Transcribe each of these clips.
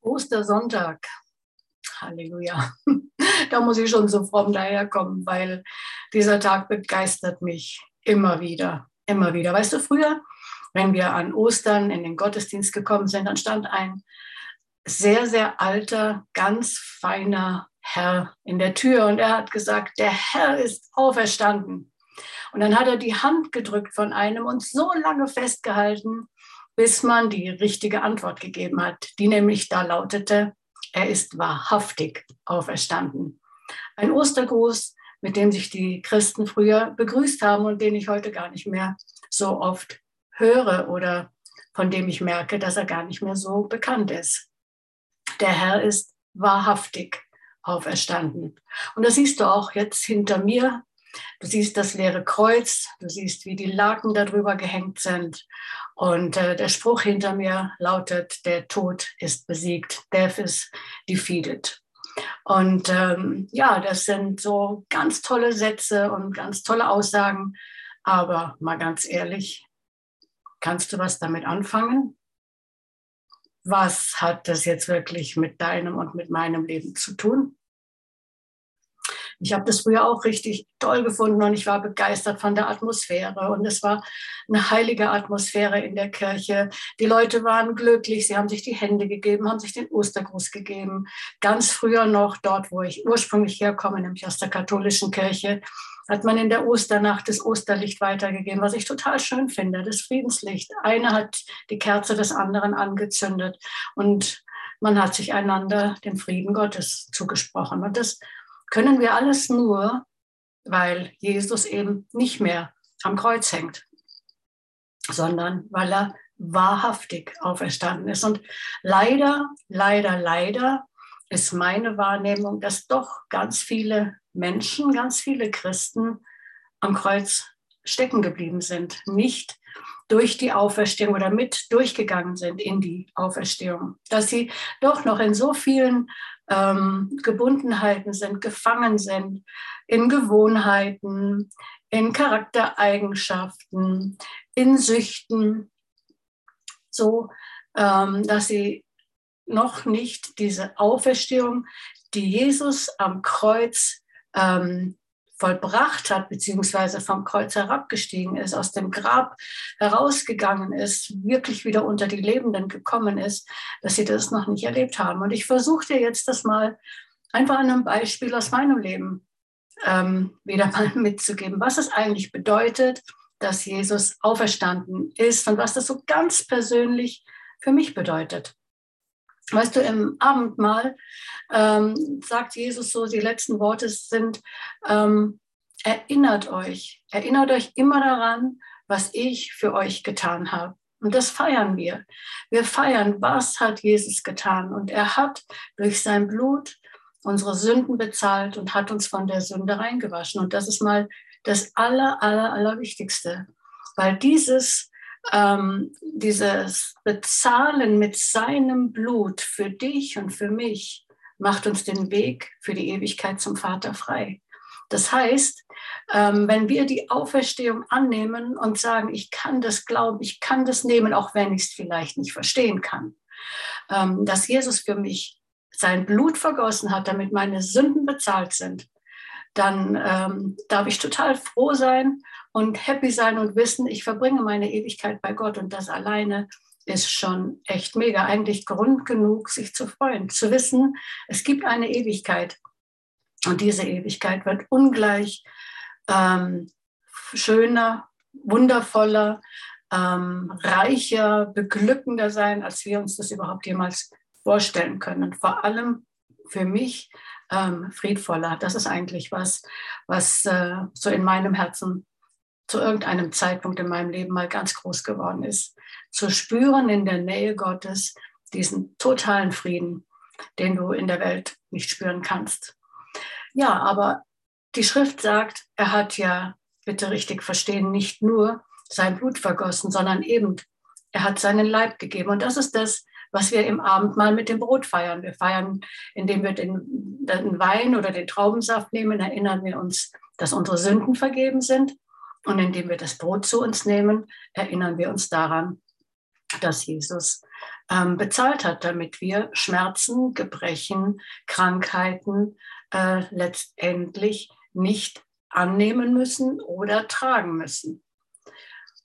Ostersonntag. Halleluja. Da muss ich schon so fromm daherkommen, weil dieser Tag begeistert mich immer wieder, immer wieder. Weißt du, früher, wenn wir an Ostern in den Gottesdienst gekommen sind, dann stand ein sehr, sehr alter, ganz feiner Herr in der Tür und er hat gesagt, der Herr ist auferstanden. Und dann hat er die Hand gedrückt von einem und so lange festgehalten, bis man die richtige Antwort gegeben hat, die nämlich da lautete, er ist wahrhaftig auferstanden. Ein Ostergruß, mit dem sich die Christen früher begrüßt haben und den ich heute gar nicht mehr so oft höre oder von dem ich merke, dass er gar nicht mehr so bekannt ist. Der Herr ist wahrhaftig auferstanden. Und das siehst du auch jetzt hinter mir. Du siehst das leere Kreuz, du siehst, wie die Laken darüber gehängt sind. Und äh, der Spruch hinter mir lautet, der Tod ist besiegt, death is defeated. Und ähm, ja, das sind so ganz tolle Sätze und ganz tolle Aussagen. Aber mal ganz ehrlich, kannst du was damit anfangen? Was hat das jetzt wirklich mit deinem und mit meinem Leben zu tun? Ich habe das früher auch richtig toll gefunden und ich war begeistert von der Atmosphäre. Und es war eine heilige Atmosphäre in der Kirche. Die Leute waren glücklich, sie haben sich die Hände gegeben, haben sich den Ostergruß gegeben. Ganz früher noch, dort, wo ich ursprünglich herkomme, nämlich aus der katholischen Kirche, hat man in der Osternacht das Osterlicht weitergegeben, was ich total schön finde, das Friedenslicht. Einer hat die Kerze des anderen angezündet und man hat sich einander den Frieden Gottes zugesprochen. Und das können wir alles nur, weil Jesus eben nicht mehr am Kreuz hängt, sondern weil er wahrhaftig auferstanden ist. Und leider, leider, leider ist meine Wahrnehmung, dass doch ganz viele Menschen, ganz viele Christen am Kreuz stecken geblieben sind, nicht durch die Auferstehung oder mit durchgegangen sind in die Auferstehung, dass sie doch noch in so vielen ähm, Gebundenheiten sind, gefangen sind, in Gewohnheiten, in Charaktereigenschaften, in Süchten, so ähm, dass sie noch nicht diese Auferstehung, die Jesus am Kreuz ähm, vollbracht hat, beziehungsweise vom Kreuz herabgestiegen ist, aus dem Grab herausgegangen ist, wirklich wieder unter die Lebenden gekommen ist, dass sie das noch nicht erlebt haben. Und ich versuche dir jetzt das mal einfach an einem Beispiel aus meinem Leben ähm, wieder mal mitzugeben, was es eigentlich bedeutet, dass Jesus auferstanden ist und was das so ganz persönlich für mich bedeutet. Weißt du, im Abendmahl ähm, sagt Jesus so, die letzten Worte sind, ähm, erinnert euch, erinnert euch immer daran, was ich für euch getan habe. Und das feiern wir. Wir feiern, was hat Jesus getan. Und er hat durch sein Blut unsere Sünden bezahlt und hat uns von der Sünde reingewaschen. Und das ist mal das Aller, Aller, Allerwichtigste. Weil dieses ähm, dieses Bezahlen mit seinem Blut für dich und für mich macht uns den Weg für die Ewigkeit zum Vater frei. Das heißt, ähm, wenn wir die Auferstehung annehmen und sagen, ich kann das glauben, ich kann das nehmen, auch wenn ich es vielleicht nicht verstehen kann, ähm, dass Jesus für mich sein Blut vergossen hat, damit meine Sünden bezahlt sind, dann ähm, darf ich total froh sein und happy sein und wissen, ich verbringe meine Ewigkeit bei Gott und das alleine ist schon echt mega. Eigentlich Grund genug, sich zu freuen, zu wissen, es gibt eine Ewigkeit und diese Ewigkeit wird ungleich ähm, schöner, wundervoller, ähm, reicher, beglückender sein, als wir uns das überhaupt jemals vorstellen können. Und vor allem für mich ähm, friedvoller. Das ist eigentlich was, was äh, so in meinem Herzen zu irgendeinem Zeitpunkt in meinem Leben mal ganz groß geworden ist. Zu spüren in der Nähe Gottes diesen totalen Frieden, den du in der Welt nicht spüren kannst. Ja, aber die Schrift sagt, er hat ja, bitte richtig verstehen, nicht nur sein Blut vergossen, sondern eben, er hat seinen Leib gegeben. Und das ist das, was wir im Abendmahl mit dem Brot feiern. Wir feiern, indem wir den, den Wein oder den Traubensaft nehmen, erinnern wir uns, dass unsere Sünden vergeben sind. Und indem wir das Brot zu uns nehmen, erinnern wir uns daran, dass Jesus ähm, bezahlt hat, damit wir Schmerzen, Gebrechen, Krankheiten äh, letztendlich nicht annehmen müssen oder tragen müssen.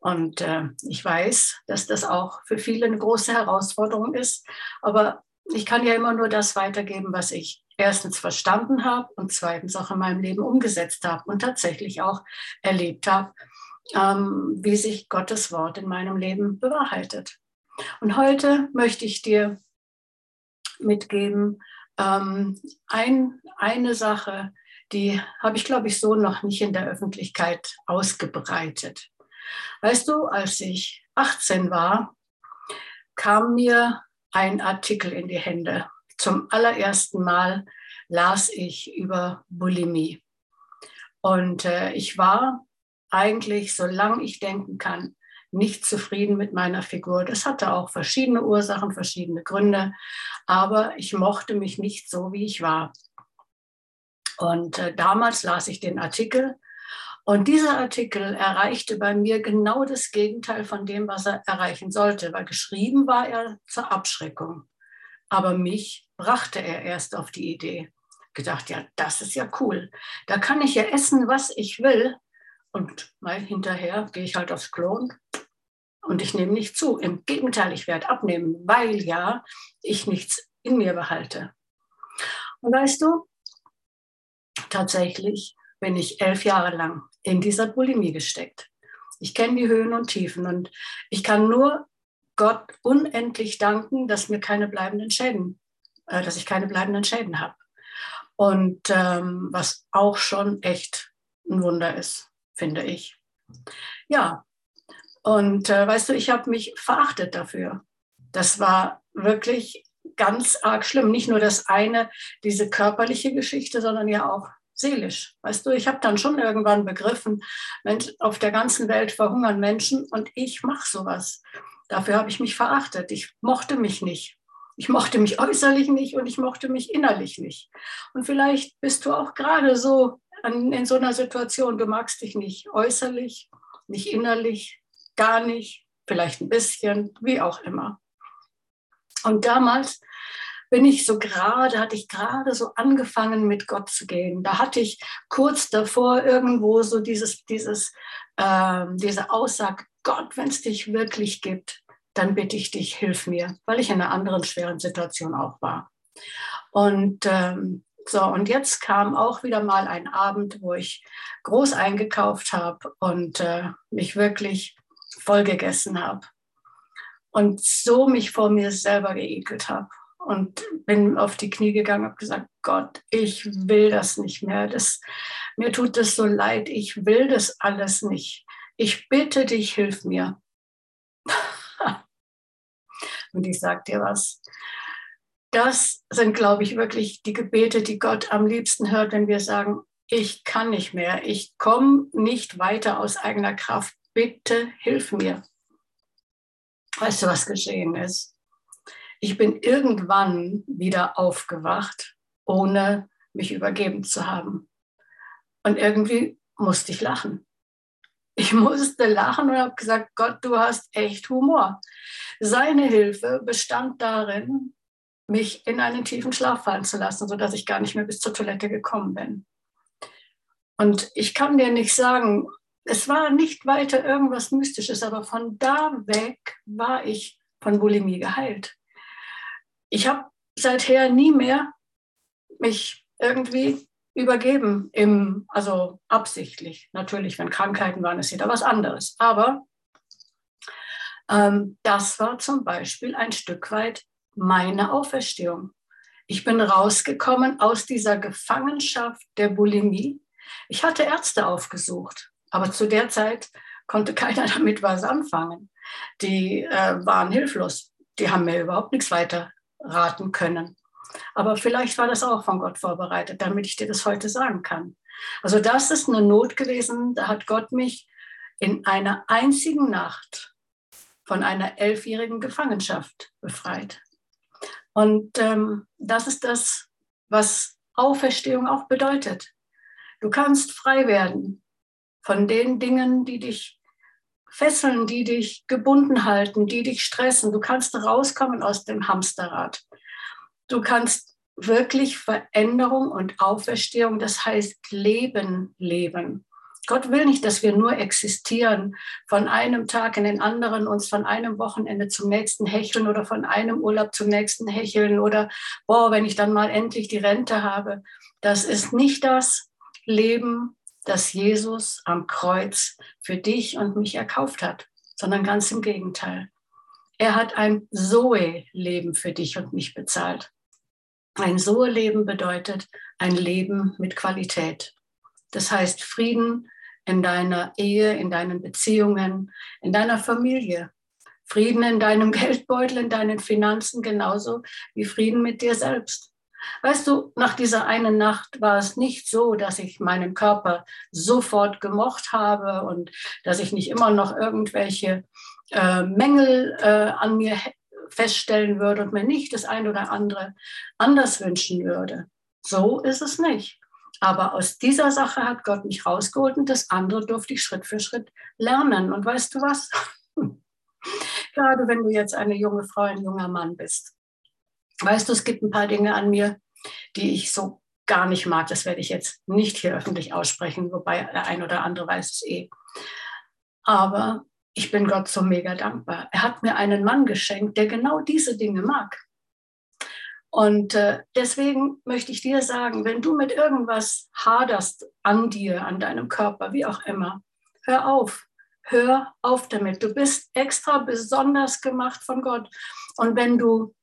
Und äh, ich weiß, dass das auch für viele eine große Herausforderung ist, aber ich kann ja immer nur das weitergeben, was ich erstens verstanden habe und zweitens auch in meinem Leben umgesetzt habe und tatsächlich auch erlebt habe, ähm, wie sich Gottes Wort in meinem Leben bewahrheitet. Und heute möchte ich dir mitgeben, ähm, ein, eine Sache, die habe ich, glaube ich, so noch nicht in der Öffentlichkeit ausgebreitet. Weißt du, als ich 18 war, kam mir ein Artikel in die Hände. Zum allerersten Mal las ich über Bulimie. Und äh, ich war eigentlich, solange ich denken kann, nicht zufrieden mit meiner Figur. Das hatte auch verschiedene Ursachen, verschiedene Gründe, aber ich mochte mich nicht so, wie ich war. Und äh, damals las ich den Artikel und dieser Artikel erreichte bei mir genau das Gegenteil von dem, was er erreichen sollte, weil geschrieben war er zur Abschreckung. Aber mich brachte er erst auf die Idee. Gedacht, ja, das ist ja cool. Da kann ich ja essen, was ich will. Und mal hinterher gehe ich halt aufs Klo und ich nehme nicht zu. Im Gegenteil, ich werde abnehmen, weil ja ich nichts in mir behalte. Und weißt du, tatsächlich bin ich elf Jahre lang in dieser Bulimie gesteckt. Ich kenne die Höhen und Tiefen und ich kann nur Gott unendlich danken, dass mir keine bleibenden Schäden, äh, dass ich keine bleibenden Schäden habe. Und ähm, was auch schon echt ein Wunder ist, finde ich. Ja, und äh, weißt du, ich habe mich verachtet dafür. Das war wirklich ganz arg schlimm. Nicht nur das eine, diese körperliche Geschichte, sondern ja auch seelisch. Weißt du, ich habe dann schon irgendwann begriffen, Mensch, auf der ganzen Welt verhungern Menschen und ich mache sowas. Dafür habe ich mich verachtet. Ich mochte mich nicht. Ich mochte mich äußerlich nicht und ich mochte mich innerlich nicht. Und vielleicht bist du auch gerade so an, in so einer Situation, du magst dich nicht äußerlich, nicht innerlich, gar nicht, vielleicht ein bisschen, wie auch immer. Und damals bin ich so gerade, hatte ich gerade so angefangen mit Gott zu gehen. Da hatte ich kurz davor irgendwo so dieses, dieses, äh, diese Aussage, Gott, wenn es dich wirklich gibt, dann bitte ich dich, hilf mir, weil ich in einer anderen schweren Situation auch war. Und ähm, so, und jetzt kam auch wieder mal ein Abend, wo ich groß eingekauft habe und äh, mich wirklich voll gegessen habe. Und so mich vor mir selber geekelt habe und bin auf die Knie gegangen, habe gesagt, Gott, ich will das nicht mehr. Das, mir tut das so leid. Ich will das alles nicht. Ich bitte dich, hilf mir. Und ich sage dir was. Das sind, glaube ich, wirklich die Gebete, die Gott am liebsten hört, wenn wir sagen, ich kann nicht mehr, ich komme nicht weiter aus eigener Kraft. Bitte hilf mir. Weißt du, was geschehen ist? Ich bin irgendwann wieder aufgewacht, ohne mich übergeben zu haben. Und irgendwie musste ich lachen. Ich musste lachen und habe gesagt, Gott, du hast echt Humor. Seine Hilfe bestand darin, mich in einen tiefen Schlaf fallen zu lassen, sodass ich gar nicht mehr bis zur Toilette gekommen bin. Und ich kann dir nicht sagen, es war nicht weiter irgendwas Mystisches, aber von da weg war ich von Bulimie geheilt ich habe seither nie mehr mich irgendwie übergeben, im, also absichtlich. Natürlich, wenn Krankheiten waren, ist wieder was anderes. Aber ähm, das war zum Beispiel ein Stück weit meine Auferstehung. Ich bin rausgekommen aus dieser Gefangenschaft der Bulimie. Ich hatte Ärzte aufgesucht, aber zu der Zeit konnte keiner damit was anfangen. Die äh, waren hilflos. Die haben mir überhaupt nichts weiter raten können. Aber vielleicht war das auch von Gott vorbereitet, damit ich dir das heute sagen kann. Also das ist eine Not gewesen, da hat Gott mich in einer einzigen Nacht von einer elfjährigen Gefangenschaft befreit. Und ähm, das ist das, was Auferstehung auch bedeutet. Du kannst frei werden von den Dingen, die dich Fesseln, die dich gebunden halten, die dich stressen. Du kannst rauskommen aus dem Hamsterrad. Du kannst wirklich Veränderung und Auferstehung, das heißt Leben leben. Gott will nicht, dass wir nur existieren, von einem Tag in den anderen uns von einem Wochenende zum nächsten hecheln oder von einem Urlaub zum nächsten hecheln oder, boah, wenn ich dann mal endlich die Rente habe. Das ist nicht das Leben, das Jesus am Kreuz für dich und mich erkauft hat, sondern ganz im Gegenteil. Er hat ein Zoe-Leben für dich und mich bezahlt. Ein Zoe-Leben bedeutet ein Leben mit Qualität. Das heißt Frieden in deiner Ehe, in deinen Beziehungen, in deiner Familie. Frieden in deinem Geldbeutel, in deinen Finanzen, genauso wie Frieden mit dir selbst. Weißt du, nach dieser einen Nacht war es nicht so, dass ich meinen Körper sofort gemocht habe und dass ich nicht immer noch irgendwelche äh, Mängel äh, an mir feststellen würde und mir nicht das eine oder andere anders wünschen würde. So ist es nicht. Aber aus dieser Sache hat Gott mich rausgeholt und das andere durfte ich Schritt für Schritt lernen. Und weißt du was? Gerade wenn du jetzt eine junge Frau, ein junger Mann bist Weißt du, es gibt ein paar Dinge an mir, die ich so gar nicht mag. Das werde ich jetzt nicht hier öffentlich aussprechen, wobei der ein oder andere weiß es eh. Aber ich bin Gott so mega dankbar. Er hat mir einen Mann geschenkt, der genau diese Dinge mag. Und äh, deswegen möchte ich dir sagen, wenn du mit irgendwas haderst an dir, an deinem Körper, wie auch immer, hör auf. Hör auf damit. Du bist extra besonders gemacht von Gott. Und wenn du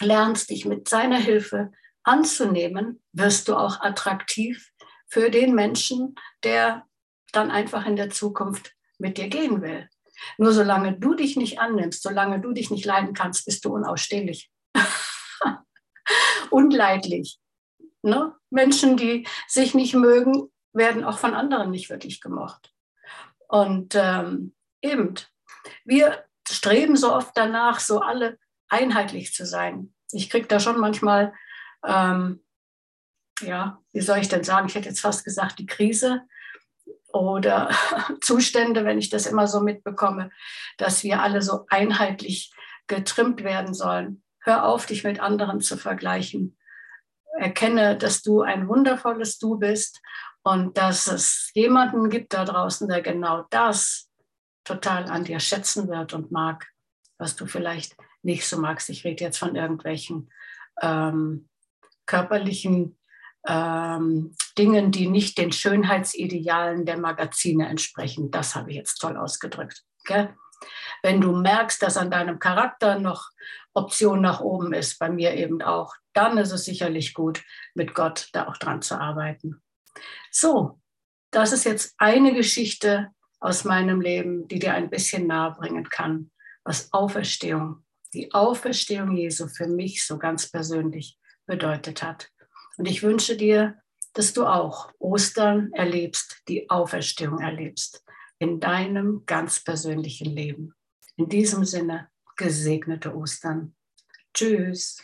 lernst, dich mit seiner Hilfe anzunehmen, wirst du auch attraktiv für den Menschen, der dann einfach in der Zukunft mit dir gehen will. Nur solange du dich nicht annimmst, solange du dich nicht leiden kannst, bist du unausstehlich. Unleidlich. Ne? Menschen, die sich nicht mögen, werden auch von anderen nicht wirklich gemocht. Und ähm, eben, wir streben so oft danach, so alle einheitlich zu sein. Ich kriege da schon manchmal, ähm, ja, wie soll ich denn sagen, ich hätte jetzt fast gesagt, die Krise oder Zustände, wenn ich das immer so mitbekomme, dass wir alle so einheitlich getrimmt werden sollen. Hör auf, dich mit anderen zu vergleichen. Erkenne, dass du ein wundervolles Du bist und dass es jemanden gibt da draußen, der genau das total an dir schätzen wird und mag, was du vielleicht nicht so magst. Ich rede jetzt von irgendwelchen ähm, körperlichen ähm, Dingen, die nicht den Schönheitsidealen der Magazine entsprechen. Das habe ich jetzt toll ausgedrückt. Gell? Wenn du merkst, dass an deinem Charakter noch Option nach oben ist, bei mir eben auch, dann ist es sicherlich gut, mit Gott da auch dran zu arbeiten. So, das ist jetzt eine Geschichte aus meinem Leben, die dir ein bisschen nahe bringen kann, was Auferstehung die Auferstehung Jesu für mich so ganz persönlich bedeutet hat. Und ich wünsche dir, dass du auch Ostern erlebst, die Auferstehung erlebst in deinem ganz persönlichen Leben. In diesem Sinne, gesegnete Ostern. Tschüss.